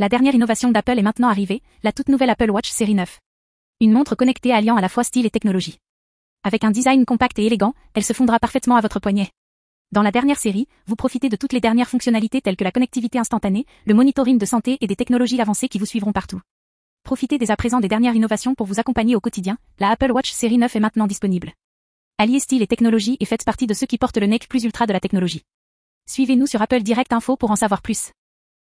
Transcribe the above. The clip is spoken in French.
La dernière innovation d'Apple est maintenant arrivée, la toute nouvelle Apple Watch série 9. Une montre connectée alliant à la fois style et technologie. Avec un design compact et élégant, elle se fondra parfaitement à votre poignet. Dans la dernière série, vous profitez de toutes les dernières fonctionnalités telles que la connectivité instantanée, le monitoring de santé et des technologies avancées qui vous suivront partout. Profitez dès à présent des dernières innovations pour vous accompagner au quotidien, la Apple Watch série 9 est maintenant disponible. Alliez style et technologie et faites partie de ceux qui portent le nec plus ultra de la technologie. Suivez-nous sur Apple Direct Info pour en savoir plus.